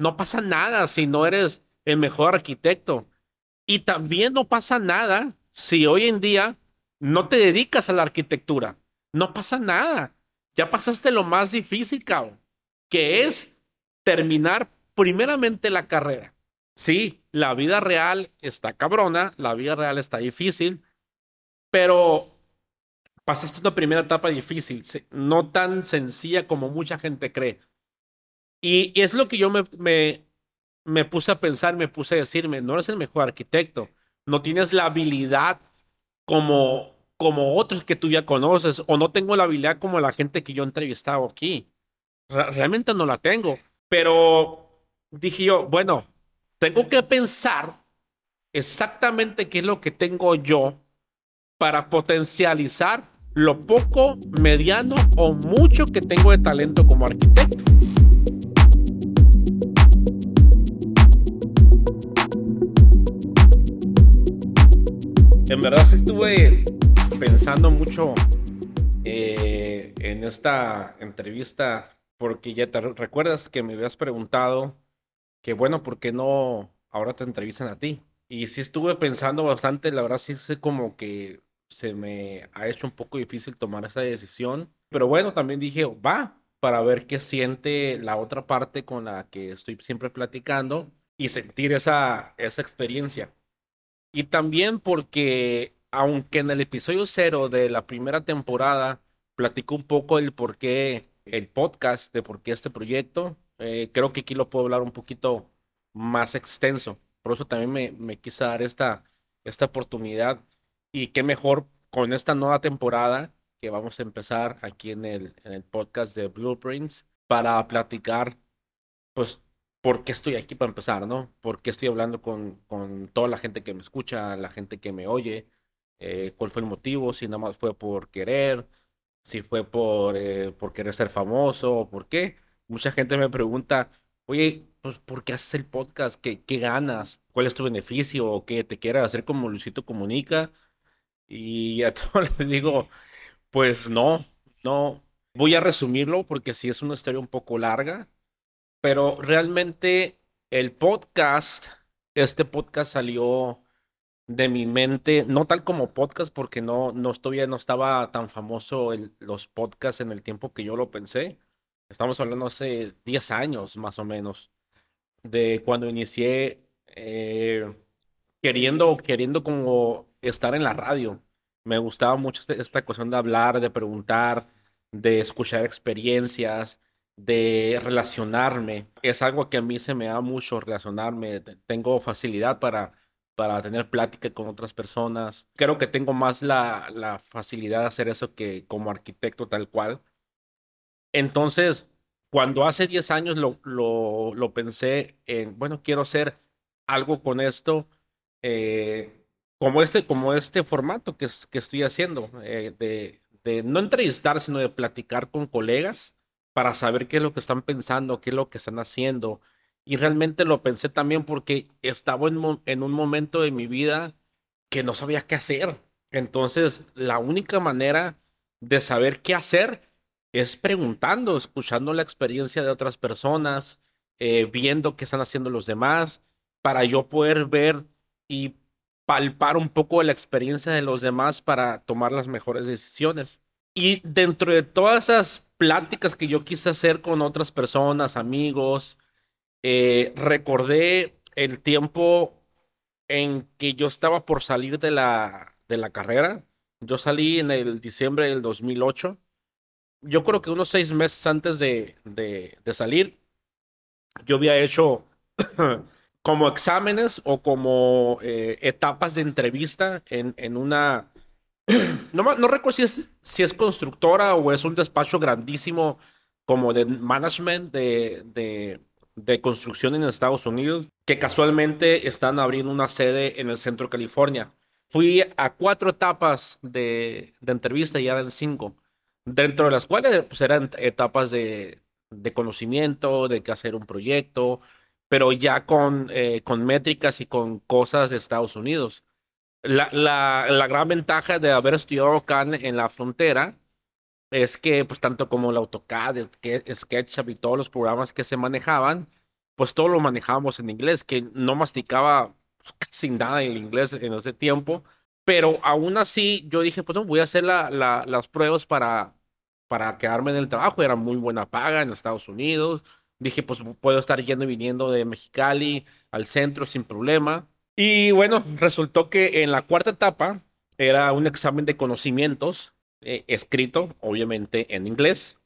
No pasa nada si no eres el mejor arquitecto. Y también no pasa nada si hoy en día no te dedicas a la arquitectura. No pasa nada. Ya pasaste lo más difícil, cabrón, que es terminar primeramente la carrera. Sí, la vida real está cabrona, la vida real está difícil, pero pasaste una primera etapa difícil, no tan sencilla como mucha gente cree. Y, es lo que yo me, me, me puse a pensar, me puse a decirme, no eres el mejor arquitecto, no tienes la habilidad como, como otros que tú ya conoces, o no tengo la habilidad como la gente que yo he entrevistado aquí. realmente no la tengo, pero dije yo, bueno, tengo que pensar exactamente qué es lo que tengo yo para potencializar lo poco, mediano o mucho que tengo de talento como arquitecto. En verdad estuve pensando mucho eh, en esta entrevista porque ya te recuerdas que me habías preguntado que bueno, ¿por qué no ahora te entrevistan a ti? Y sí estuve pensando bastante, la verdad sí sé como que se me ha hecho un poco difícil tomar esa decisión, pero bueno, también dije, va, para ver qué siente la otra parte con la que estoy siempre platicando y sentir esa, esa experiencia. Y también porque, aunque en el episodio cero de la primera temporada platico un poco el por qué el podcast, de por qué este proyecto, eh, creo que aquí lo puedo hablar un poquito más extenso. Por eso también me, me quise dar esta, esta oportunidad. Y qué mejor con esta nueva temporada que vamos a empezar aquí en el, en el podcast de Blueprints para platicar, pues, por qué estoy aquí para empezar, ¿no? ¿Por qué estoy hablando con, con toda la gente que me escucha, la gente que me oye? Eh, ¿Cuál fue el motivo? Si nada más fue por querer, si fue por, eh, por querer ser famoso, ¿por qué? Mucha gente me pregunta, oye, pues, ¿por qué haces el podcast? ¿Qué, qué ganas? ¿Cuál es tu beneficio? ¿O qué te quieras hacer como Luisito Comunica? Y a todos les digo, pues no, no. Voy a resumirlo porque sí es una historia un poco larga, pero realmente el podcast, este podcast salió de mi mente, no tal como podcast, porque no, no, no estaba tan famoso el, los podcasts en el tiempo que yo lo pensé. Estamos hablando hace 10 años más o menos, de cuando inicié eh, queriendo, queriendo como estar en la radio. Me gustaba mucho este, esta cuestión de hablar, de preguntar, de escuchar experiencias, de relacionarme. Es algo que a mí se me da mucho relacionarme. Tengo facilidad para, para tener plática con otras personas. Creo que tengo más la, la facilidad de hacer eso que como arquitecto tal cual. Entonces, cuando hace 10 años lo, lo, lo pensé en, bueno, quiero hacer algo con esto, eh, como, este, como este formato que, que estoy haciendo, eh, de, de no entrevistar, sino de platicar con colegas para saber qué es lo que están pensando, qué es lo que están haciendo. Y realmente lo pensé también porque estaba en, un momento de mi vida que no sabía qué hacer. Entonces, la única manera de saber qué hacer es preguntando, escuchando la experiencia de otras personas, eh, viendo qué están haciendo los demás, para yo poder ver y palpar un poco la experiencia de los demás para tomar las mejores decisiones. Y dentro de todas esas pláticas que yo quise hacer con otras personas, amigos, eh, recordé el tiempo en que yo estaba por salir de la, de la carrera. Yo salí en el diciembre del 2008. Yo creo que unos seis meses antes de, de, de salir, yo había hecho como exámenes o como eh, etapas de entrevista en, en una... no, no recuerdo si es, si es constructora o es un despacho grandísimo como de management de, de, construcción en Estados Unidos, que casualmente están abriendo una sede en el centro de California. Fui a cuatro etapas de, de entrevista y eran cinco, dentro de las cuales pues, eran etapas de, de conocimiento, de que hacer un proyecto, pero ya con, eh, con métricas y con cosas de Estados Unidos. La, la, la, gran ventaja de haber estudiado acá en, la frontera es que, pues, tanto como el AutoCAD, SketchUp y todos los programas que se manejaban, pues todo lo manejábamos en inglés, que no masticaba pues, casi nada en inglés en ese tiempo, pero aún así yo dije, pues no, voy a hacer la, las pruebas para, para quedarme en el trabajo, era muy buena paga en Estados Unidos, dije, pues puedo estar yendo y viniendo de Mexicali al centro sin problema. Y bueno, resultó que en la cuarta etapa era un examen de conocimientos eh, escrito, obviamente en inglés.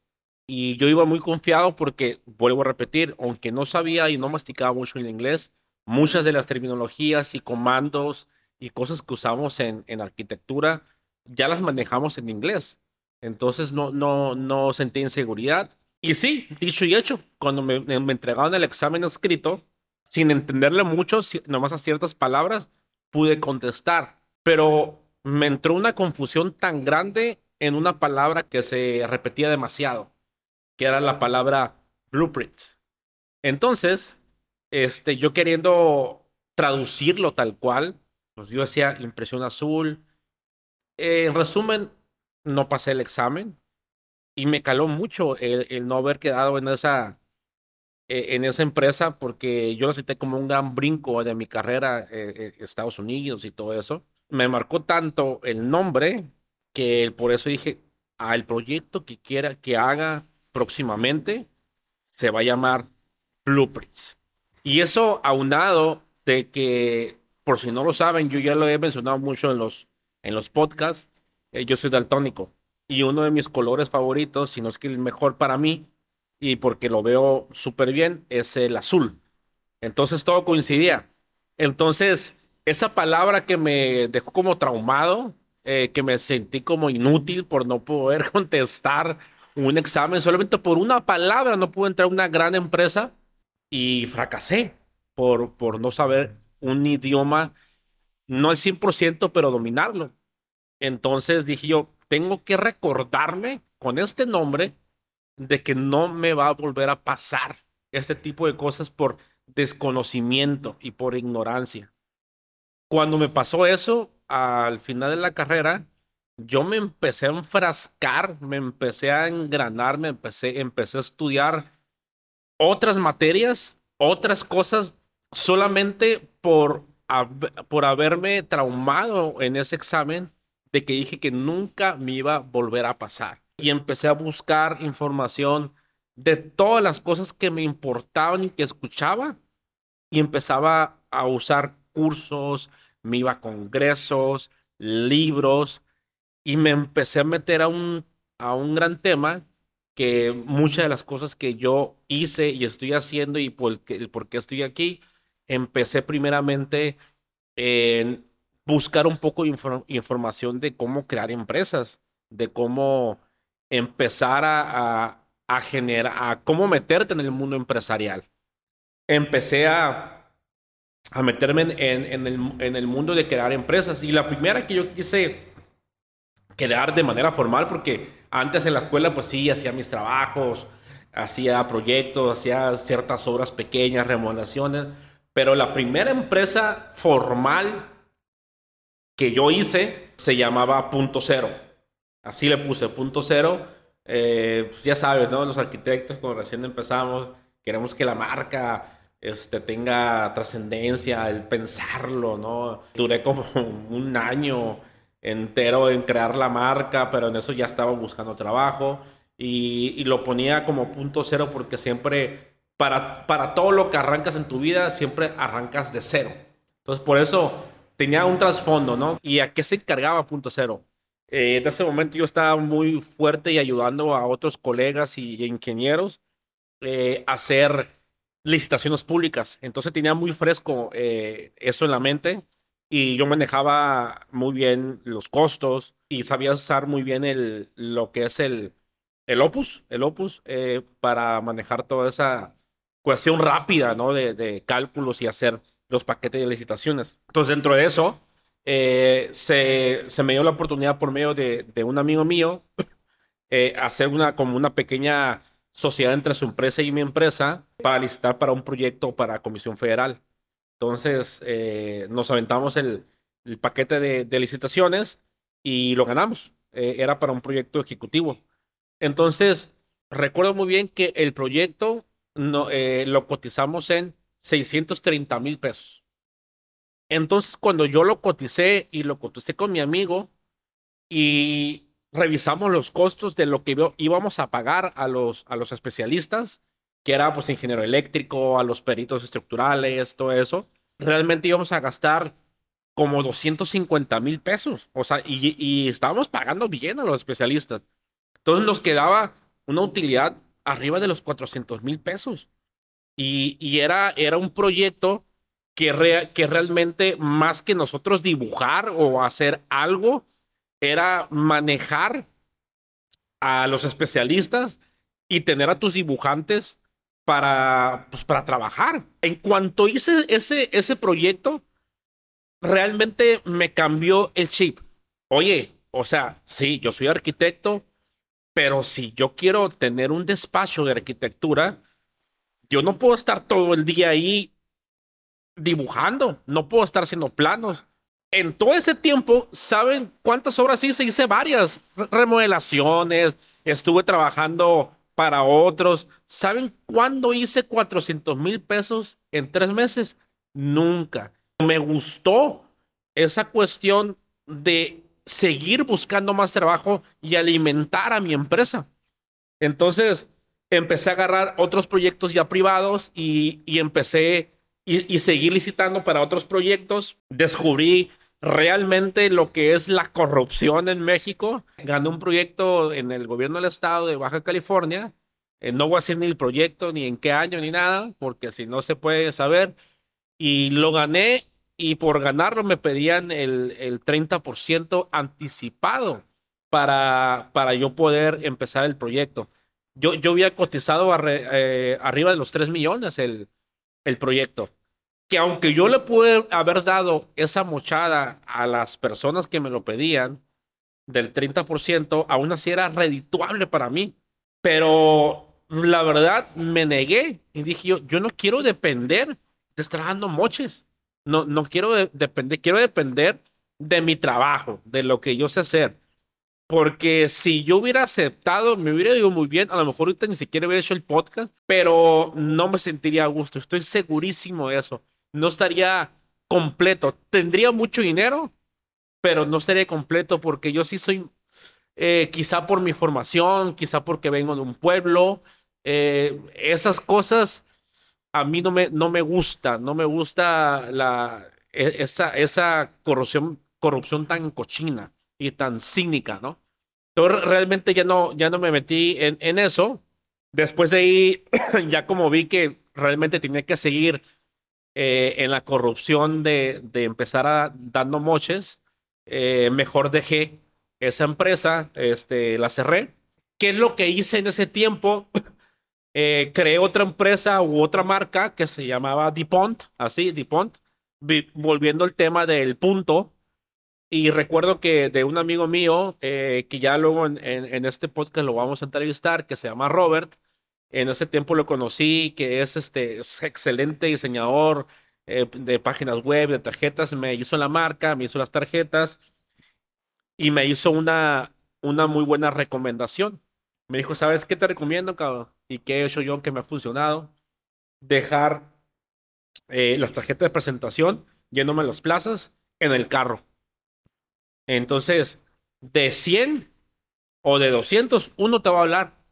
Y yo iba muy confiado porque, vuelvo a repetir, aunque no sabía y no masticaba mucho el inglés, muchas de las terminologías y comandos y cosas que usamos en, en arquitectura ya las manejamos en inglés. Entonces no, no, no sentí inseguridad. Y sí, dicho y hecho, cuando me, me entregaron el examen escrito, sin entenderle mucho, nomás a ciertas palabras, pude contestar. Pero me entró una confusión tan grande en una palabra que se repetía demasiado que era la palabra blueprints. Entonces, este, yo queriendo traducirlo tal cual, pues yo hacía impresión azul. en resumen, no pasé el examen y me caló mucho el, no haber quedado en esa, e, en esa empresa porque yo lo sentí como un gran brinco de mi carrera en eh, eh, Estados Unidos y todo eso. Me marcó tanto el nombre que por eso dije, al proyecto que quiera que haga próximamente se va a llamar Blueprints. Y eso aunado de que, por si no lo saben, yo ya lo he mencionado mucho en los, en los podcasts, eh, yo soy daltónico y uno de mis colores favoritos, si no es que el mejor para mí, y porque lo veo súper bien, es el azul. Entonces todo coincidía. Entonces, esa palabra que me dejó como traumado, eh, que me sentí como inútil por no poder contestar un examen solamente por una palabra, no pude entrar a una gran empresa y fracasé por, por no saber un idioma, no al 100%, pero dominarlo. Entonces dije yo, tengo que recordarme con este nombre de que no me va a volver a pasar este tipo de cosas por desconocimiento y por ignorancia. Cuando me pasó eso, al final de la carrera, yo me empecé a enfrascar, me empecé a engranar, me empecé, empecé a estudiar otras materias, otras cosas, solamente por, por haberme traumado en ese examen de que dije que nunca me iba a volver a pasar. Y empecé a buscar información de todas las cosas que me importaban y que escuchaba. Y empezaba a usar cursos, me iba a congresos, libros, y me empecé a meter a un, a un gran tema que muchas de las cosas que yo hice y estoy haciendo y por, el por qué estoy aquí, empecé primeramente en buscar un poco de información de cómo crear empresas, de cómo empezar a, a, generar, a cómo meterte en el mundo empresarial. Empecé a, a meterme en, en, el, en el mundo de crear empresas y la primera que yo quise quedar de manera formal porque antes en la escuela pues sí hacía mis trabajos, hacía proyectos, hacía ciertas obras pequeñas, remodelaciones, pero la primera empresa formal que yo hice se llamaba Punto Cero. Así le puse Punto Cero. Eh, pues ya sabes, ¿no? Los arquitectos cuando recién empezamos queremos que la marca este, tenga trascendencia, el pensarlo, ¿no? Duré como un año entero en crear la marca, pero en eso ya estaba buscando trabajo y, lo ponía como punto cero porque siempre, para, para todo lo que arrancas en tu vida, siempre arrancas de cero. Entonces, por eso tenía un trasfondo, ¿no? ¿Y a qué se encargaba punto cero? Eh, en ese momento yo estaba muy fuerte y ayudando a otros colegas y, ingenieros eh, a hacer licitaciones públicas. Entonces tenía muy fresco eh, eso en la mente y yo manejaba muy bien los costos y sabía usar muy bien el, lo que es el, el Opus, el Opus, para manejar toda esa cuestión rápida, ¿no? De, de, cálculos y hacer los paquetes de licitaciones. Entonces, dentro de eso, eh, se, se, me dio la oportunidad por medio de, de un amigo mío eh, hacer una, como una pequeña sociedad entre su empresa y mi empresa para licitar para un proyecto para Comisión Federal. Entonces eh, nos aventamos el, paquete de, licitaciones y lo ganamos. Era para un proyecto ejecutivo. Entonces, recuerdo muy bien que el proyecto no, lo cotizamos en 630 mil pesos. Entonces, cuando yo lo coticé y lo coticé con mi amigo y revisamos los costos de lo que íbamos a pagar a los, a los especialistas, que era pues ingeniero eléctrico, a los peritos estructurales, todo eso, realmente íbamos a gastar como 250 mil pesos. O sea, y, y, estábamos pagando bien a los especialistas. Entonces nos quedaba una utilidad arriba de los 400 mil pesos. Y, y, era, era un proyecto que, que realmente más que nosotros dibujar o hacer algo, era manejar a los especialistas y tener a tus dibujantes para, pues, para trabajar. En cuanto hice ese, ese proyecto, realmente me cambió el chip. Oye, o sea, sí, yo soy arquitecto, pero si yo quiero tener un despacho de arquitectura, yo no puedo estar todo el día ahí dibujando, no puedo estar haciendo planos. En todo ese tiempo, ¿saben cuántas obras hice? Hice varias remodelaciones, estuve trabajando para otros. ¿Saben cuándo hice 400 mil pesos en tres meses? Nunca. Me gustó esa cuestión de seguir buscando más trabajo y alimentar a mi empresa. Entonces, empecé a agarrar otros proyectos ya privados y, y empecé y, y seguir licitando para otros proyectos. Descubrí realmente lo que es la corrupción en México. Gané un proyecto en el gobierno del estado de Baja California. Eh, no voy a decir ni el proyecto, ni en qué año, ni nada, porque si no se puede saber. Y lo gané y por ganarlo me pedían el, el 30% anticipado para, para yo poder empezar el proyecto. Yo, yo había cotizado eh, arriba de los 3 millones el, el proyecto. Que aunque yo le pude haber dado esa mochada a las personas que me lo pedían del 30%, aún así era redituable para mí. Pero la verdad me negué y dije yo, yo no quiero depender de estar dando moches. No, no quiero depender, quiero depender de mi trabajo, de lo que yo sé hacer. Porque si yo hubiera aceptado, me hubiera ido muy bien. A lo mejor ahorita ni siquiera hubiera hecho el podcast, pero no me sentiría a gusto. Estoy segurísimo de eso. No estaría completo. Tendría mucho dinero, pero no estaría completo porque yo sí soy, eh, quizá por mi formación, quizá porque vengo de un pueblo. Eh, esas cosas a mí no me, no me gusta. No me gusta la, e, esa, esa corrupción, corrupción tan cochina y tan cínica, ¿no? Entonces realmente ya no, ya no me metí en, en eso. Después de ahí, ya como vi que realmente tenía que seguir eh, en la corrupción de, de empezar a, dando moches, eh, mejor dejé esa empresa, este, la cerré. ¿Qué es lo que hice en ese tiempo? Eh, creé otra empresa u otra marca que se llamaba DuPont, así, DuPont, volviendo al tema del punto, y recuerdo que de un amigo mío, eh, que ya luego en, en, este podcast lo vamos a entrevistar, que se llama Robert, en ese tiempo lo conocí, que es este excelente diseñador eh, de páginas web, de tarjetas, me hizo la marca, me hizo las tarjetas y me hizo una, una muy buena recomendación. Me dijo, ¿sabes qué te recomiendo, cabrón? ¿Y qué he hecho yo que me ha funcionado? Dejar eh, las tarjetas de presentación yéndome a las plazas en el carro entonces, de 100 o de 200, uno te va a hablar.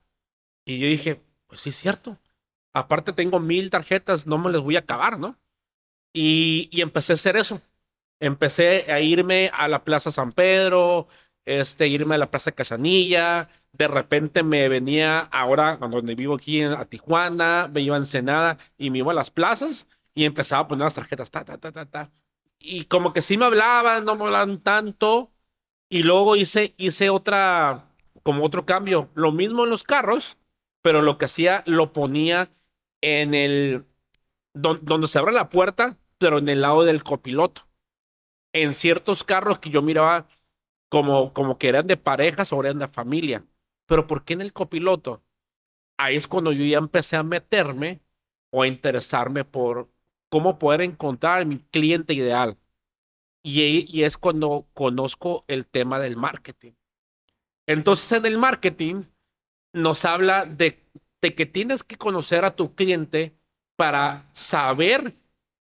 Y yo dije, pues sí es cierto. Aparte tengo mil tarjetas, no me les voy a acabar, ¿no? Y, y empecé a hacer eso. Empecé a irme a la Plaza San Pedro, este, irme a la Plaza Cachanilla. De repente me venía ahora, donde vivo aquí en, a Tijuana, me iba a Ensenada y me iba a las plazas y empezaba a poner las tarjetas, ta, ta, ta, ta, ta y como que sí me hablaban, no me hablaban tanto. Y luego hice, hice otra, como otro cambio. Lo mismo en los carros, pero lo que hacía, lo ponía en el, donde se abre la puerta, pero en el lado del copiloto. En ciertos carros que yo miraba como, como que eran de parejas o eran de familia. Pero ¿por qué en el copiloto? Ahí es cuando yo ya empecé a meterme o a interesarme por, cómo poder encontrar mi cliente ideal. Y, y es cuando conozco el tema del marketing. Entonces en el marketing nos habla de que tienes que conocer a tu cliente para saber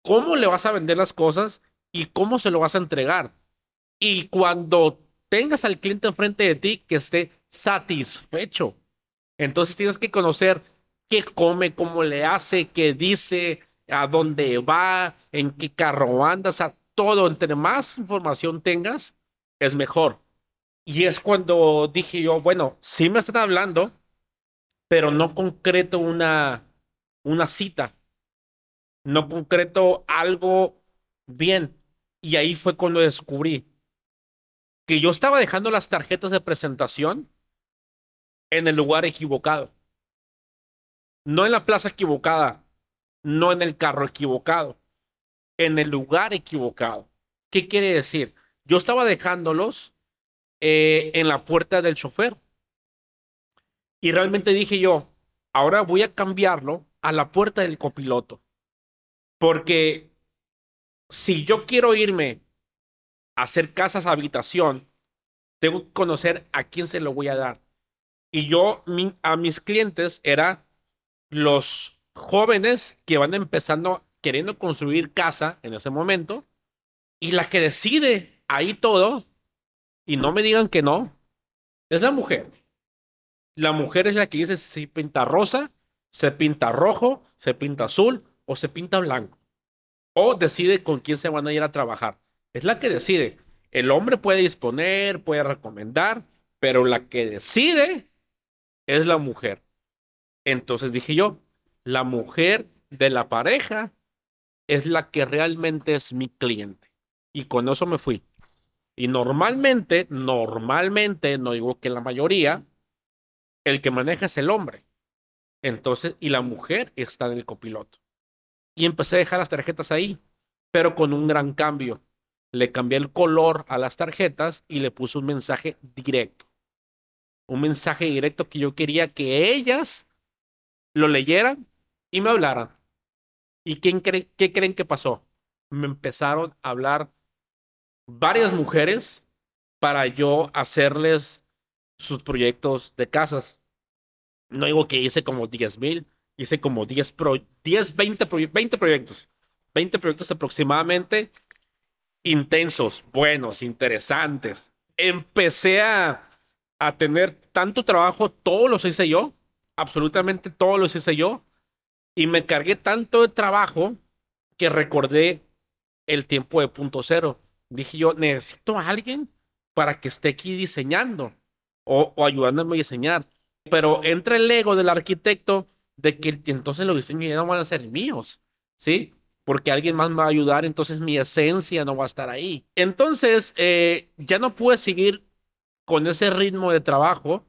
cómo le vas a vender las cosas y cómo se lo vas a entregar. Y cuando tengas al cliente enfrente de ti que esté satisfecho, entonces tienes que conocer qué come, cómo le hace, qué dice, a dónde va, en qué carro anda, o sea, todo. Entre más información tengas, es mejor. Y es cuando dije yo, bueno, sí me están hablando, pero no concreto una, una cita. No concreto algo bien. Y ahí fue cuando descubrí que yo estaba dejando las tarjetas de presentación en el lugar equivocado. No en la plaza equivocada, no en el carro equivocado, en el lugar equivocado. ¿Qué quiere decir? Yo estaba dejándolos eh, en la puerta del chofer. Y realmente dije yo, ahora voy a cambiarlo a la puerta del copiloto. Porque si yo quiero irme a hacer casas habitación, tengo que conocer a quién se lo voy a dar. Y yo a mis clientes era los jóvenes que van empezando queriendo construir casa en ese momento y la que decide ahí todo y no me digan que no es la mujer. La mujer es la que dice si pinta rosa, se pinta rojo, se pinta azul o se pinta blanco. O decide con quién se van a ir a trabajar. Es la que decide. El hombre puede disponer, puede recomendar, pero la que decide es la mujer. Entonces dije yo, la mujer de la pareja es la que realmente es mi cliente. Y con eso me fui. Y normalmente, normalmente, no digo que la mayoría, el que maneja es el hombre. Entonces, y la mujer está en el copiloto. Y empecé a dejar las tarjetas ahí, pero con un gran cambio. Le cambié el color a las tarjetas y le puse un mensaje directo. Un mensaje directo que yo quería que ellas lo leyeran y me hablaran. ¿Y quién qué creen que pasó? Me empezaron a hablar varias mujeres para yo hacerles sus proyectos de casas. No digo que hice como 10 mil, hice como 10, pro, 10 20, 20 proyectos. 20 proyectos aproximadamente intensos, buenos, interesantes. Empecé a, a tener tanto trabajo, todos los hice yo, absolutamente todos los hice yo, y me cargué tanto de trabajo que recordé el tiempo de punto cero. Dije yo, necesito a alguien para que esté aquí diseñando o, ayudándome a diseñar. Pero entra el ego del arquitecto de que entonces los diseños ya no van a ser míos, ¿sí? Porque alguien más me va a ayudar, entonces mi esencia no va a estar ahí. Entonces, eh, ya no pude seguir con ese ritmo de trabajo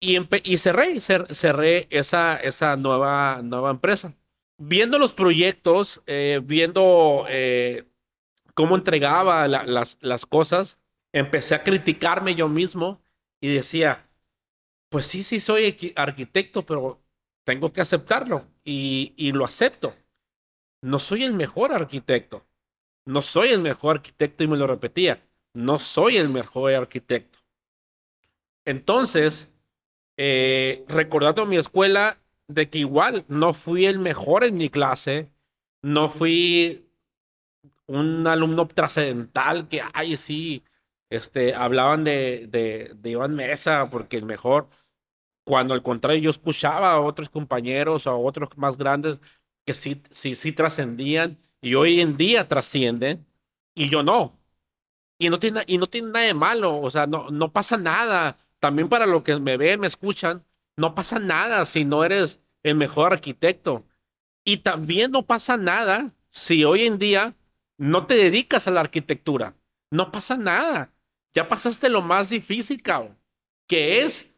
y, y cerré, cerré esa, esa nueva, nueva empresa. Viendo los proyectos, eh, viendo eh, cómo entregaba las, cosas, empecé a criticarme yo mismo y decía, pues sí, sí soy arquitecto, pero tengo que aceptarlo y, y lo acepto. No soy el mejor arquitecto. No soy el mejor arquitecto y me lo repetía. No soy el mejor arquitecto. Entonces, eh, recordando mi escuela, de que igual no fui el mejor en mi clase, no fui un alumno trascendental que, ay, sí, este, hablaban de, de, de Iván Mesa porque el mejor, cuando al contrario yo escuchaba a otros compañeros a otros más grandes que sí, sí, sí trascendían y hoy en día trascienden y yo no. Y no tiene, y no tiene nada de malo, o sea, no, no pasa nada. También para los que me ven, me escuchan, no pasa nada si no eres el mejor arquitecto. Y también no pasa nada si hoy en día no te dedicas a la arquitectura. No pasa nada. Ya pasaste lo más difícil, cabrón, que es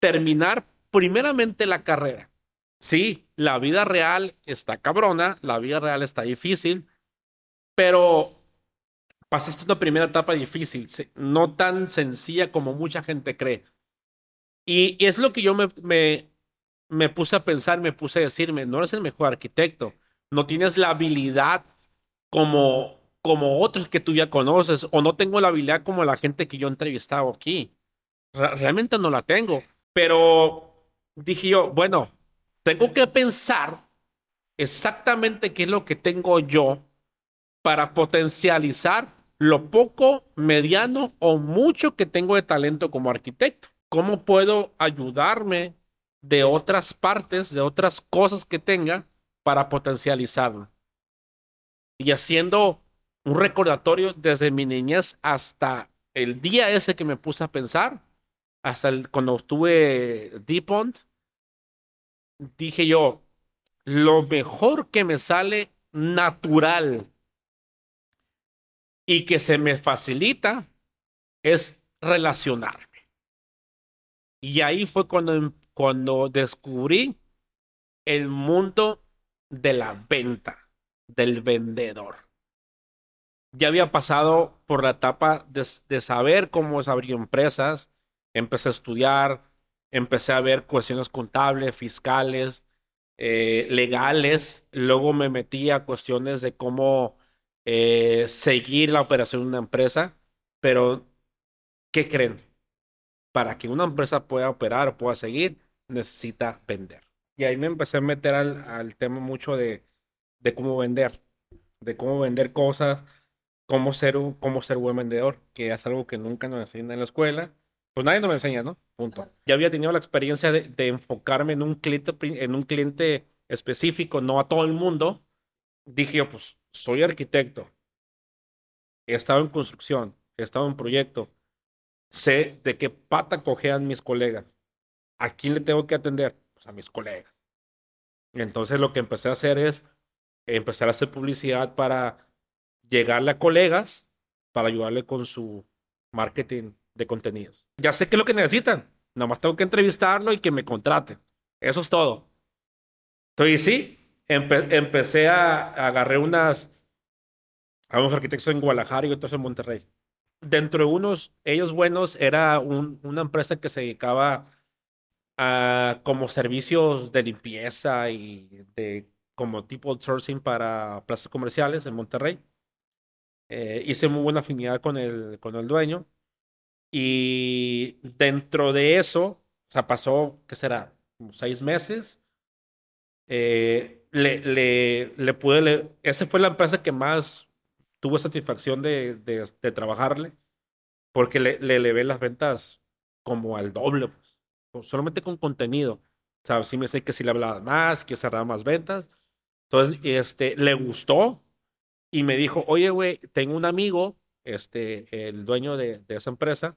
terminar primeramente la carrera. Sí, la vida real está cabrona, la vida real está difícil, pero pasaste una primera etapa difícil, no tan sencilla como mucha gente cree. Y, es lo que yo me, me, me puse a pensar, me puse a decirme, no eres el mejor arquitecto, no tienes la habilidad como, como otros que tú ya conoces, o no tengo la habilidad como la gente que yo he entrevistado aquí. realmente no la tengo, pero dije yo, bueno, tengo que pensar exactamente qué es lo que tengo yo para potencializar lo poco, mediano o mucho que tengo de talento como arquitecto. ¿Cómo puedo ayudarme de otras partes, de otras cosas que tenga para potencializarlo? Y haciendo un recordatorio desde mi niñez hasta el día ese que me puse a pensar, hasta el, cuando estuve Deep Pond, dije yo, lo mejor que me sale natural y que se me facilita es relacionarme. Y ahí fue cuando, cuando descubrí el mundo de la venta, del vendedor. Ya había pasado por la etapa de, saber cómo es abrir empresas, empecé a estudiar, empecé a ver cuestiones contables, fiscales, eh, legales, luego me metí a cuestiones de cómo eh, seguir la operación de una empresa, pero ¿qué creen? Para que una empresa pueda operar pueda seguir, necesita vender. Y ahí me empecé a meter al tema mucho de, de, cómo vender, de cómo vender cosas, cómo ser, un, cómo ser buen vendedor, que es algo que nunca nos enseñan en la escuela pues nadie nos me enseña, ¿no? Punto. Ya había tenido la experiencia de, enfocarme en un, cliente, en un cliente específico, no a todo el mundo. Dije yo, pues soy arquitecto, he estado en construcción, he estado en proyecto, sé de qué pata cojean mis colegas. ¿A quién le tengo que atender? Pues a mis colegas. entonces lo que empecé a hacer es empezar a hacer publicidad para llegarle a colegas, para ayudarle con su marketing de contenidos. Ya sé qué es lo que necesitan. Nomás tengo que entrevistarlo y que me contraten. Eso es todo. Entonces, sí, empecé a, agarrar unas a unos arquitectos en Guadalajara y otros en Monterrey. Dentro de unos, ellos buenos, era una empresa que se dedicaba a como servicios de limpieza y de como tipo sourcing para plazas comerciales en Monterrey. Eh, hice muy buena afinidad con el, con el dueño. Y dentro de eso, o sea, pasó, ¿qué será? seis meses. Eh, le, le, le pude, le, esa fue la empresa que más tuvo satisfacción de, de, de trabajarle, porque le, le elevé las ventas como al doble, pues, solamente con contenido. O sea, sí me sé que si le hablaba más, que cerraba más ventas. Entonces, este, le gustó y me dijo, oye, güey, tengo un amigo, este, el dueño de, esa empresa,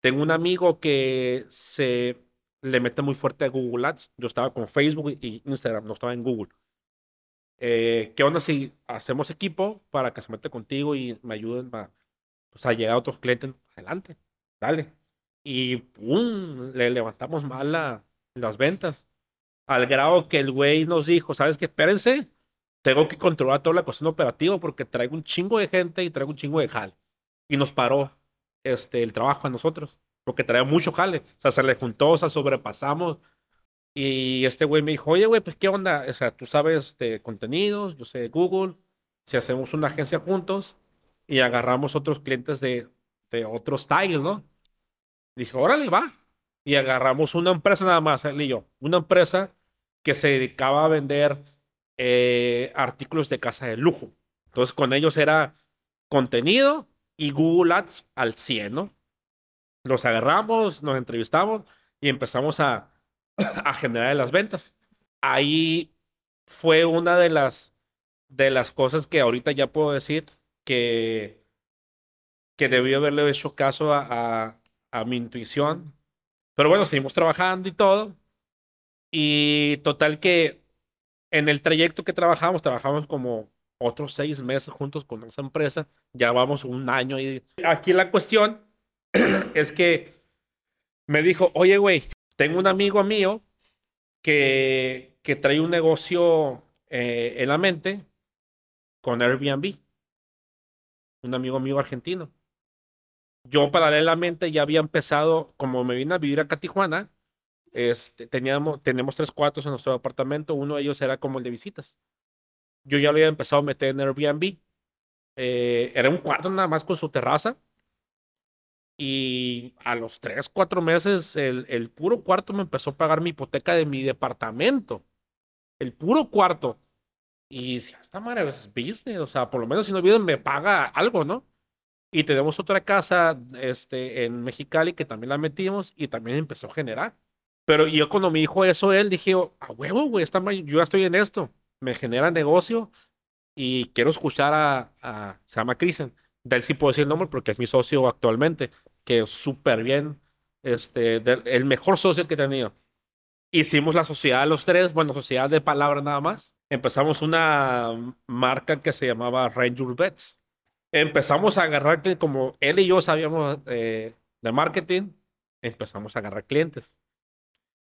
tengo un amigo que se le mete muy fuerte a Google Ads. Yo estaba con Facebook y Instagram, no estaba en Google. Eh, ¿Qué onda si hacemos equipo para que se mete contigo y me ayuden a, pues, a llegar a otros clientes? Adelante, dale. Y ¡pum! le levantamos mal la, las ventas. Al grado que el güey nos dijo, ¿sabes qué? Espérense, tengo que controlar toda la cuestión operativa porque traigo un chingo de gente y traigo un chingo de jal. Y nos paró este, el trabajo a nosotros, porque traía mucho jale. O sea, se le juntó, o sea, sobrepasamos. Y este güey me dijo, oye, güey, pues qué onda. O sea, tú sabes de contenidos, yo sé de Google. Si hacemos una agencia juntos y agarramos otros clientes de, de otro style, ¿no? Dije, órale, va. Y agarramos una empresa nada más, él y yo. Una empresa que se dedicaba a vender eh, artículos de casa de lujo. Entonces, con ellos era contenido y Google Ads al 100, ¿no? Los agarramos, nos entrevistamos y empezamos a, generar las ventas. Ahí fue una de las, de las cosas que ahorita ya puedo decir que, que debí haberle hecho caso a, a, a mi intuición. Pero bueno, seguimos trabajando y todo. Y total que en el trayecto que trabajamos, trabajamos como otros seis meses juntos con esa empresa. Ya vamos un año y aquí la cuestión es que me dijo, oye, güey, tengo un amigo mío que, que trae un negocio eh, en la mente con Airbnb. Un amigo mío argentino. Yo paralelamente ya había empezado, como me vine a vivir acá a Tijuana, este, teníamos, tenemos tres cuartos en nuestro apartamento, uno de ellos era como el de visitas yo ya lo había empezado a meter en Airbnb. Eh, era un cuarto nada más con su terraza. Y a los tres, cuatro meses, el, el puro cuarto me empezó a pagar mi hipoteca de mi departamento. El puro cuarto. Y decía, esta madre es business. O sea, por lo menos si no viven me paga algo, ¿no? Y tenemos otra casa este, en Mexicali que también la metimos y también empezó a generar. Pero yo cuando me dijo eso él, dije, a huevo, güey, yo ya estoy en esto. Me genera negocio y quiero escuchar a, a se llama Krisen. De él sí puedo decir el nombre porque es mi socio actualmente, que súper bien, este, el mejor socio que he tenido. Hicimos la sociedad los tres, bueno, sociedad de palabras nada más. Empezamos una marca que se llamaba Ranger Bets. Empezamos a agarrar, como él y yo sabíamos eh, de marketing, empezamos a agarrar clientes.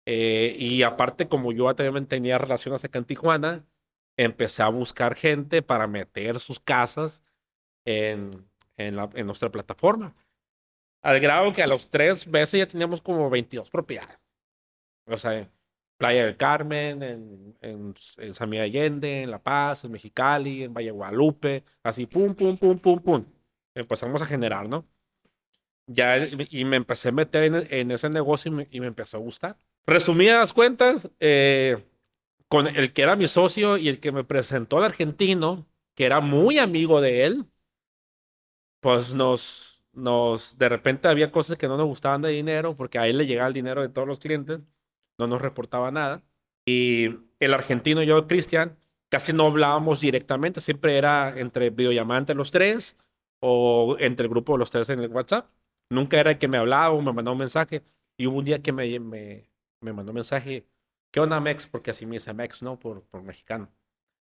Eh, y aparte, como yo también tenía relaciones acá en Tijuana, empecé a buscar gente para meter sus casas en, en, la, en nuestra plataforma. Al grado que a los tres meses ya teníamos como 22 propiedades. O sea, Playa del Carmen, en, en, en San Miguel Allende, en La Paz, en Mexicali, en Valle Guadalupe, así, pum, pum, pum, pum, pum. Empezamos a generar, ¿no? Ya, y me empecé a meter en, en ese negocio y me, y me, empezó a gustar. Resumidas cuentas, eh, con el que era mi socio y el que me presentó al argentino, que era muy amigo de él, pues nos, nos, de repente había cosas que no nos gustaban de dinero, porque a él le llegaba el dinero de todos los clientes, no nos reportaba nada. Y el argentino yo, Cristian, casi no hablábamos directamente, siempre era entre videollamante los tres o entre el grupo de los tres en el WhatsApp. Nunca era el que me hablaba o me mandaba un mensaje. Y hubo un día que me, me, me mandó un mensaje, ¿qué onda Mex? Porque así me dice Mex, ¿no? Por, por mexicano.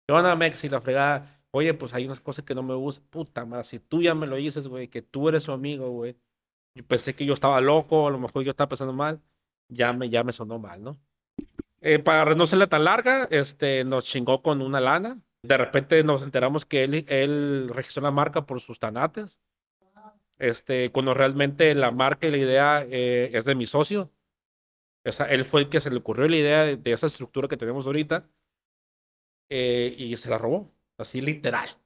¿Qué onda Mex? Y la fregada, oye, pues hay unas cosas que no me gustan. Puta madre, si tú ya me lo dices, güey, que tú eres su amigo, güey. Yo pensé que yo estaba loco, a lo mejor yo estaba pensando mal. Ya me, ya me sonó mal, ¿no? Eh, para no serla tan larga, este, nos chingó con una lana. De repente nos enteramos que él, él registró la marca por sus tanates. Este, cuando realmente la marca y la idea eh, es de mi socio. O sea, él fue el que se le ocurrió la idea de, de esa estructura que tenemos ahorita. Eh, y se la robó. Así literal.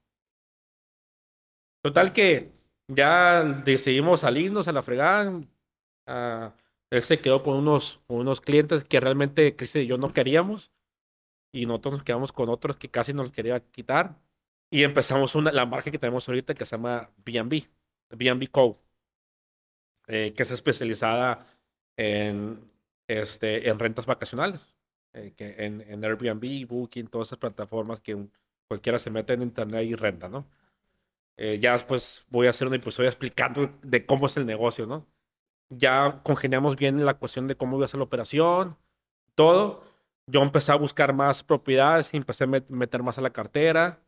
Total que ya decidimos salirnos a la fregada. Uh, él se quedó con unos, unos clientes que realmente Cristian y yo no queríamos. Y nosotros nos quedamos con otros que casi nos quería quitar. Y empezamos una, la marca que tenemos ahorita que se llama B&B, B&B Co. Eh, que es especializada en, este, en rentas vacacionales. Eh, que en, en, Airbnb, Booking, todas esas plataformas que cualquiera se mete en internet y renta, ¿no? Eh, ya después voy a hacer un episodio explicando de cómo es el negocio, ¿no? Ya congeniamos bien la cuestión de cómo iba a ser la operación, todo. Yo empecé a buscar más propiedades y empecé a meter más a la cartera.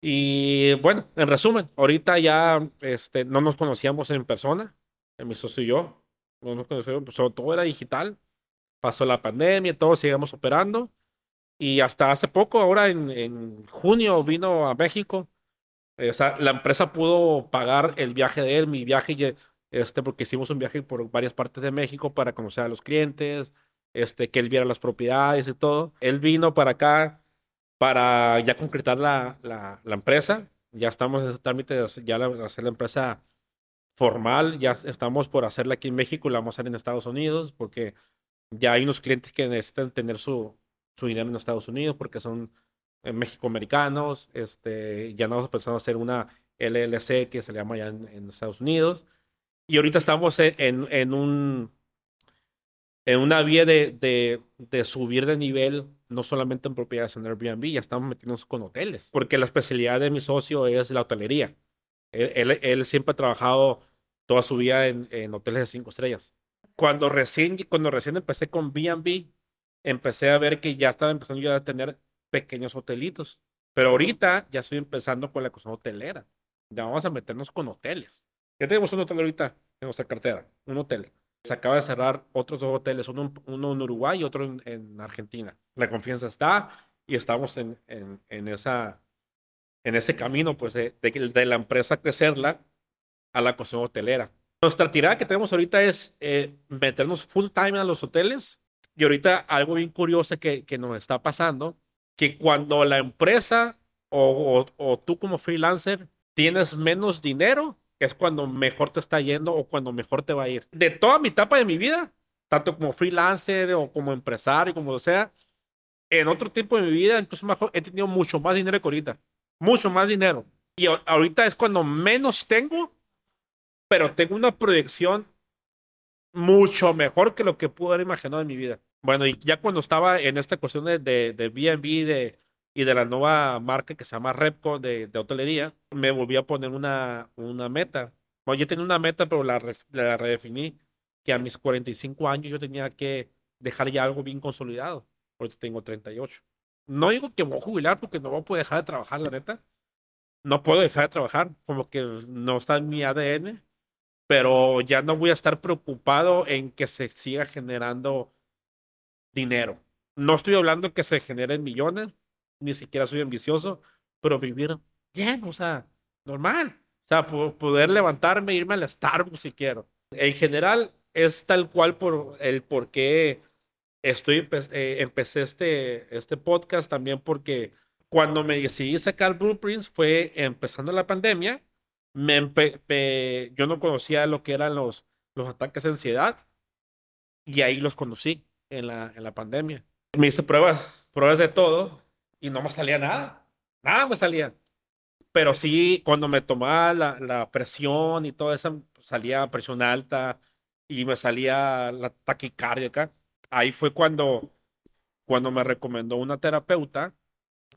Y bueno, en resumen, ahorita ya este, no nos conocíamos en persona, mi socio y yo. Pues, todo era digital. Pasó la pandemia, todos seguimos operando. Y hasta hace poco, ahora en, en junio, vino a México. Eh, o sea, la empresa pudo pagar el viaje de él, mi viaje, este, porque hicimos un viaje por varias partes de México para conocer a los clientes, este, que él viera las propiedades y todo. Él vino para acá para ya concretar la, la, la empresa. Ya estamos en ese trámite de ya la, hacer la empresa formal. Ya estamos por hacerla aquí en México la vamos a hacer en Estados Unidos porque ya hay unos clientes que necesitan tener su, su dinero en Estados Unidos porque son eh, México-americanos. Este, ya no pensando hacer una LLC que se le llama ya en, en Estados Unidos. Y ahorita estamos en, en, un, en una vía de, de, de, subir de nivel, no solamente en propiedades en Airbnb, ya estamos metiéndonos con hoteles, porque la especialidad de mi socio es la hotelería. Él, él, él siempre ha trabajado toda su vida en, en hoteles de cinco estrellas. Cuando recién, cuando recién empecé con B&B, empecé a ver que ya estaba empezando yo a tener pequeños hotelitos. Pero ahorita ya estoy empezando con la cuestión hotelera. Ya vamos a meternos con hoteles. Ya tenemos un hotel ahorita en nuestra cartera, un hotel. Se acaba de cerrar otros dos hoteles, uno, uno en Uruguay y otro en, en, Argentina. La confianza está y estamos en, en, en esa, en ese camino pues, de, la empresa crecerla a la cuestión hotelera. Nuestra tirada que tenemos ahorita es eh, meternos full time a los hoteles. Y ahorita algo bien curioso que, que nos está pasando, que cuando la empresa o, o, o tú como freelancer tienes menos dinero, es cuando mejor te está yendo o cuando mejor te va a ir. De toda mi etapa de mi vida, tanto como freelancer o como empresario, como sea, en otro tiempo de mi vida, incluso mejor, he tenido mucho más dinero que ahorita. Mucho más dinero. Y ahorita es cuando menos tengo, pero tengo una proyección mucho mejor que lo que pude haber imaginado en mi vida. Bueno, y ya cuando estaba en esta cuestión de, de, de de, y de la nueva marca que se llama Repco de, de hotelería, me volví a poner una, una meta. Bueno, yo tenía una meta, pero la, la redefiní, que a mis 45 años yo tenía que dejar ya algo bien consolidado. Ahorita tengo 38. No digo que voy a jubilar porque no voy a dejar de trabajar, la neta. No puedo dejar de trabajar, como que no está en mi ADN, pero ya no voy a estar preocupado en que se siga generando dinero. No estoy hablando que se generen millones, ni siquiera soy ambicioso, pero vivir bien, o sea, normal. O sea, poder levantarme irme al Starbucks si quiero. En general, es tal cual por el por qué estoy, eh, empecé este, este podcast también porque cuando me decidí sacar Blueprints fue empezando la pandemia. Me yo no conocía lo que eran los, los ataques de ansiedad y ahí los conocí en la, en la pandemia. Me hice pruebas, pruebas de todo y no me salía nada. Nada me salía. Pero sí, cuando me tomaba la, la presión y todo eso, salía presión alta y me salía la taquicardia acá. Ahí fue cuando, cuando me recomendó una terapeuta,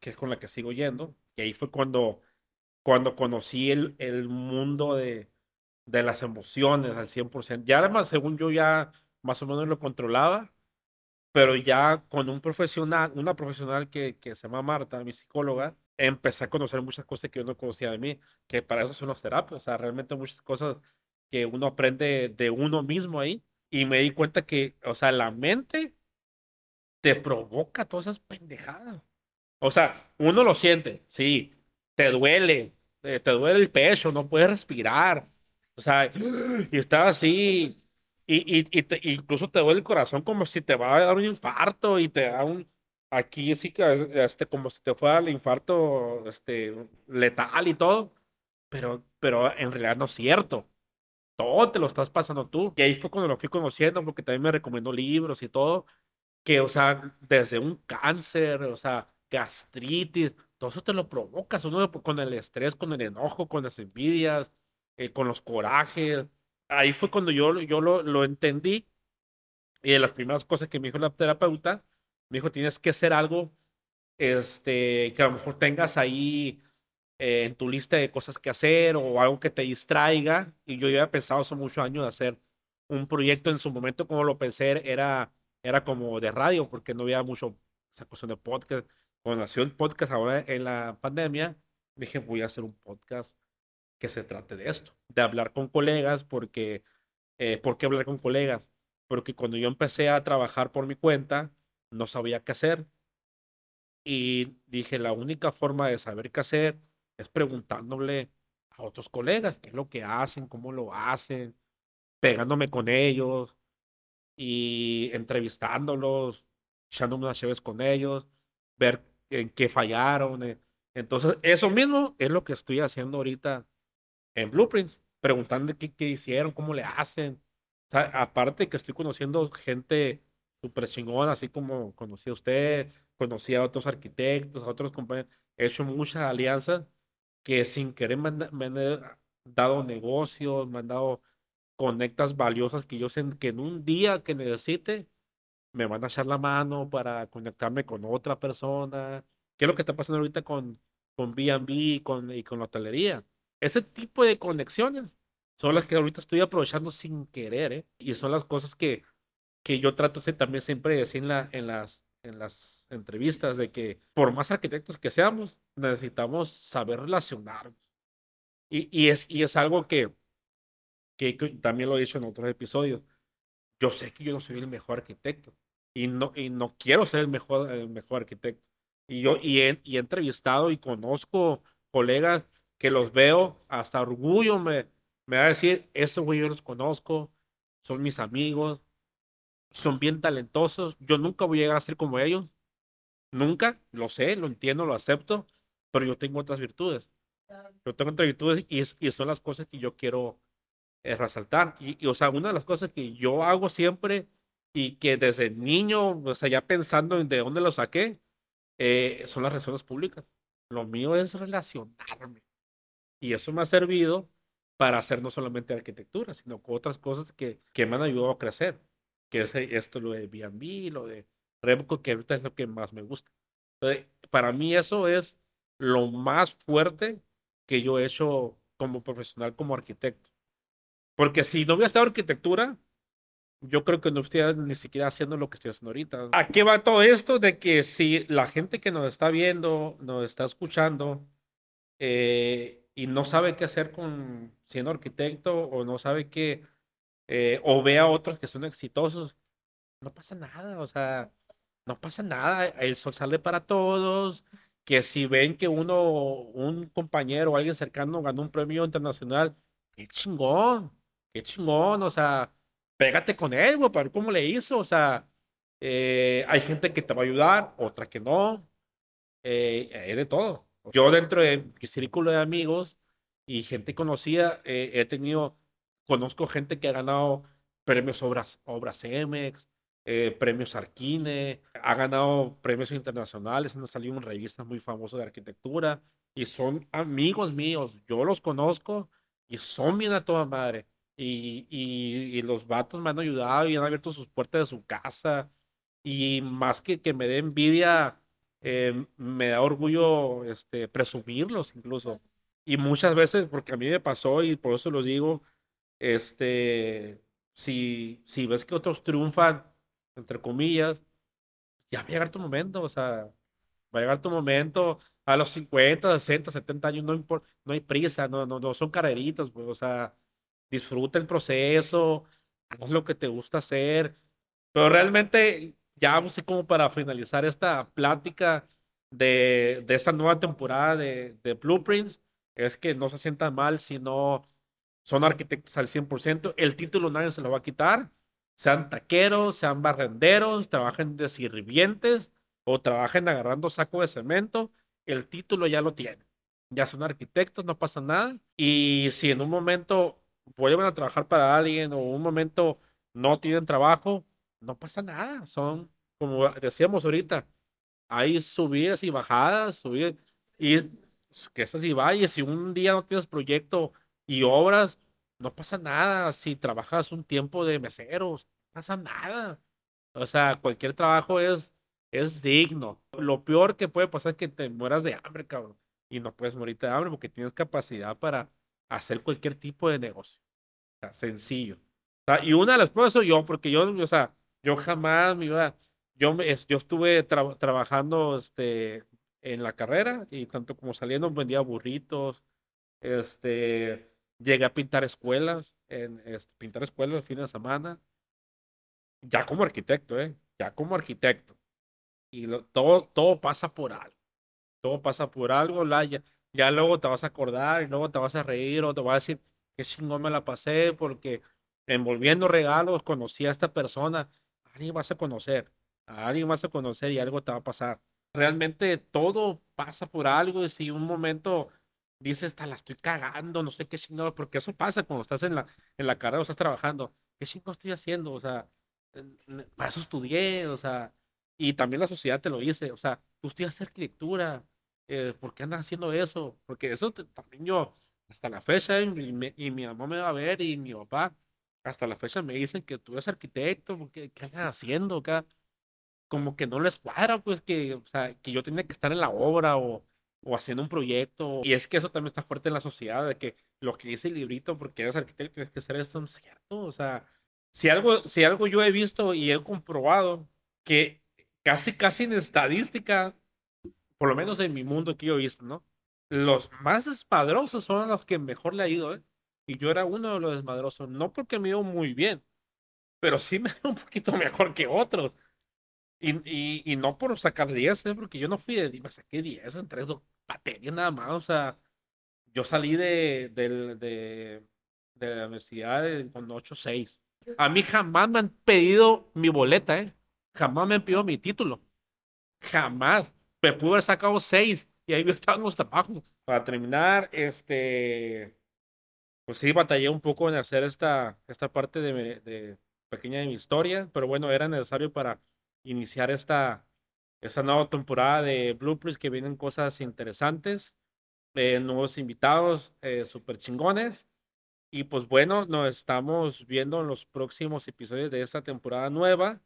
que es con la que sigo yendo, y ahí fue cuando, cuando conocí el, el mundo de, de las emociones al 100%. Ya además, según yo ya más o menos lo controlaba, pero ya con un profesional, una profesional que, que se llama Marta, mi psicóloga, empecé a conocer muchas cosas que yo no conocía de mí, que para eso son las terapias, o sea, realmente muchas cosas que uno aprende de uno mismo ahí, y me di cuenta que, o sea, la mente te provoca todas esas pendejadas. O sea, uno lo siente, sí, te duele, te, duele el pecho, no puedes respirar, o sea, y estás así y, y, y incluso te duele el corazón como si te va a dar un infarto y te da un, aquí sí que, este, como si te fuera el infarto, este, letal y todo, pero, pero en realidad no es cierto. Todo te lo estás pasando tú. Y ahí fue cuando lo fui conociendo, porque también me recomendó libros y todo, que, o sea, desde un cáncer, o sea, gastritis, todo eso te lo provocas, uno con el estrés, con el enojo, con las envidias, eh, con los corajes, ahí fue cuando yo, yo lo, lo entendí. Y de las primeras cosas que me dijo la terapeuta, me dijo, tienes que hacer algo este, que a lo mejor tengas ahí eh, en tu lista de cosas que hacer o algo que te distraiga. Y yo ya había pensado hace muchos años de hacer un proyecto en su momento, como lo pensé, era, era como de radio, porque no había mucho esa cuestión de podcast. Cuando nació el podcast ahora en la pandemia, dije, voy a hacer un podcast que se trate de esto, de hablar con colegas, porque, eh, ¿por qué hablar con colegas? Porque cuando yo empecé a trabajar por mi cuenta, no sabía qué hacer. Y dije, la única forma de saber qué hacer es preguntándole a otros colegas qué es lo que hacen, cómo lo hacen, pegándome con ellos y entrevistándolos, echándome unas chaves con ellos, ver en qué fallaron. Eh. Entonces, eso mismo es lo que estoy haciendo ahorita en Blueprints, preguntando qué, qué hicieron, cómo le hacen. O sea, aparte que estoy conociendo gente súper chingona, así como conocí a usted, conocí a otros arquitectos, a otros compañeros. He hecho muchas alianzas que sin querer me han, dado negocios, me han dado conectas valiosas que yo sé que en un día que necesite me van a echar la mano para conectarme con otra persona. ¿Qué es lo que está pasando ahorita con con B&B con, y con la hotelería? Ese tipo de conexiones son las que ahorita estoy aprovechando sin querer, ¿eh? Y son las cosas que, que yo trato de también siempre decir en, las, en las entrevistas, de que por más arquitectos que seamos, necesitamos saber relacionarnos. Y, y, es, y es algo que, que, también lo he dicho en otros episodios. Yo sé que yo no soy el mejor arquitecto y no, y no quiero ser el mejor, el mejor arquitecto. Y yo y he, y he entrevistado y conozco colegas que los veo, hasta orgullo me, me va a decir, esos güey yo los conozco, son mis amigos, son bien talentosos, yo nunca voy a llegar a ser como ellos, nunca, lo sé, lo entiendo, lo acepto, pero yo tengo otras virtudes. Yo tengo entre virtudes y, y son las cosas que yo quiero eh, resaltar. Y, y, o sea, una de las cosas que yo hago siempre y que desde niño, o sea, ya pensando en de dónde lo saqué, eh, son las relaciones públicas. Lo mío es relacionarme. Y eso me ha servido para hacer no solamente arquitectura, sino con otras cosas que, que me han ayudado a crecer. Que es esto, lo de B&B, lo de Remco, que ahorita es lo que más me gusta. Entonces, para mí eso es lo más fuerte que yo he hecho como profesional, como arquitecto. Porque si no hubiera estado arquitectura, yo creo que no estoy ni siquiera haciendo lo que estoy haciendo ahorita. ¿A qué va todo esto? De que si la gente que nos está viendo, nos está escuchando, eh, y no sabe qué hacer con siendo arquitecto, o no sabe qué, eh, o ve a otros que son exitosos, no pasa nada, o sea, no pasa nada, el sol sale para todos, que si ven que uno, un compañero o alguien cercano ganó un premio internacional, qué chingón, qué chingón, o sea, pégate con él, güey, para ver cómo le hizo. O sea, eh, hay gente que te va a ayudar, otra que no. Eh, es de todo. Yo dentro de mi círculo de amigos y gente conocida, eh, he tenido, conozco gente que ha ganado premios Obras, obras EMEX, premios Arquine, ha ganado premios internacionales, han salido en revistas muy famosas de arquitectura y son amigos míos. Yo los conozco y son bien a toda madre. Y, y, los vatos me han ayudado y han abierto sus puertas de su casa. Y más que que me dé envidia, eh, me da orgullo este, presumirlos incluso. Y muchas veces, porque a mí me pasó y por eso lo digo, este, si, si ves que otros triunfan, entre comillas, ya va a llegar tu momento, o sea, va a llegar tu momento a los 50, 60, 70 años, no, no hay prisa, no, no, no son carreritas, pues, o sea, disfruta el proceso, haz lo que te gusta hacer. Pero realmente, ya así como para finalizar esta plática de, de esa nueva temporada de, de, Blueprints, es que no se sientan mal si no son arquitectos al 100%. El título nadie se lo va a quitar. Sean taqueros, sean barrenderos, trabajen de sirvientes o trabajen agarrando saco de cemento. El título ya lo tienen. Ya son arquitectos, no pasa nada. Y si en un momento vuelven a trabajar para alguien o un momento no tienen trabajo, no pasa nada. Son, como decíamos ahorita, hay subidas y bajadas, subidas y que esas y valles. Si un día no tienes proyecto y obras, no pasa nada. Si trabajas un tiempo de meseros, no pasa nada. O sea, cualquier trabajo es, es digno. Lo peor que puede pasar es que te mueras de hambre, cabrón. Y no puedes morirte de hambre porque tienes capacidad para hacer cualquier tipo de negocio. O sea, sencillo. y una de las pruebas soy yo, porque yo, o sea, yo jamás me iba, yo, yo estuve trabajando este, en la carrera y tanto como saliendo vendía burritos, este, llegué a pintar escuelas, en, este, pintar escuelas el fin de semana, ya como arquitecto, ¿eh? Ya como arquitecto. Y todo, todo pasa por algo. Todo pasa por algo, la, ya, ya luego te vas a acordar y luego te vas a reír o te vas a decir, qué chingón me la pasé porque envolviendo regalos conocí a esta persona. alguien vas a conocer, a alguien vas a conocer y algo te va a pasar. Realmente todo pasa por algo y si un momento dices, la estoy cagando, no sé qué chingón, porque eso pasa cuando estás en la, en la carrera o estás trabajando. ¿Qué chingón estoy haciendo? O sea, para eso estudié, o sea, y también la sociedad te lo dice, o sea, tú estudias arquitectura, eh, ¿por qué andas haciendo eso? Porque eso también yo, hasta la fecha, y mi, y mi, mamá me va a ver y mi papá, hasta la fecha me dicen que tú eres arquitecto, ¿qué, qué andas haciendo acá? Como que no les cuadra, pues que, o sea, que yo tenía que estar en la obra o, o haciendo un proyecto. Y es que eso también está fuerte en la sociedad, de que lo que dice el librito, porque eres arquitecto, tienes que hacer esto, no es cierto. O sea, si algo, si algo yo he visto y he comprobado, que casi, casi en estadística, por lo menos en mi mundo que yo he visto, ¿no? Los más desmadrosos son los que mejor le ha ido, ¿eh? Y yo era uno de los desmadrosos, no porque me iba muy bien, pero sí me iba un poquito mejor que otros. Y, y, y no por sacar 10, ¿eh? porque yo no fui de, me saqué 10 en tres materias nada más, o sea, yo salí de, de, de, de la universidad con 8-6. A mí jamás me han pedido mi boleta, ¿eh? Jamás me han pedido mi título. Jamás me pudo haber sacado seis y ahí estaban los trabajos. Para terminar, este, pues sí, batallé un poco en hacer esta, esta parte de, de pequeña de mi historia, pero bueno, era necesario para iniciar esta, esta nueva temporada de Blueprints que vienen cosas interesantes, eh, nuevos invitados eh, chingones. Y pues bueno, nos estamos viendo en los próximos episodios de esta temporada nueva.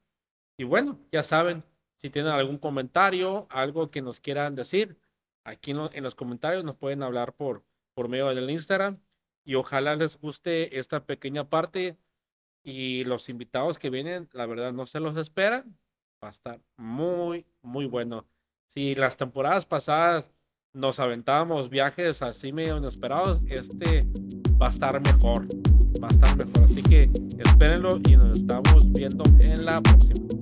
Y bueno, ya saben, si tienen algún comentario, algo que nos quieran decir, aquí en los comentarios nos pueden hablar por, por medio del Instagram. Y ojalá les guste esta pequeña parte. Y los invitados que vienen, la verdad, no se los esperan. Va a estar muy, muy bueno. Si las temporadas pasadas nos aventábamos viajes así medio inesperados, este va a estar mejor. Va a estar mejor. Así que espérenlo y nos estamos viendo en la próxima.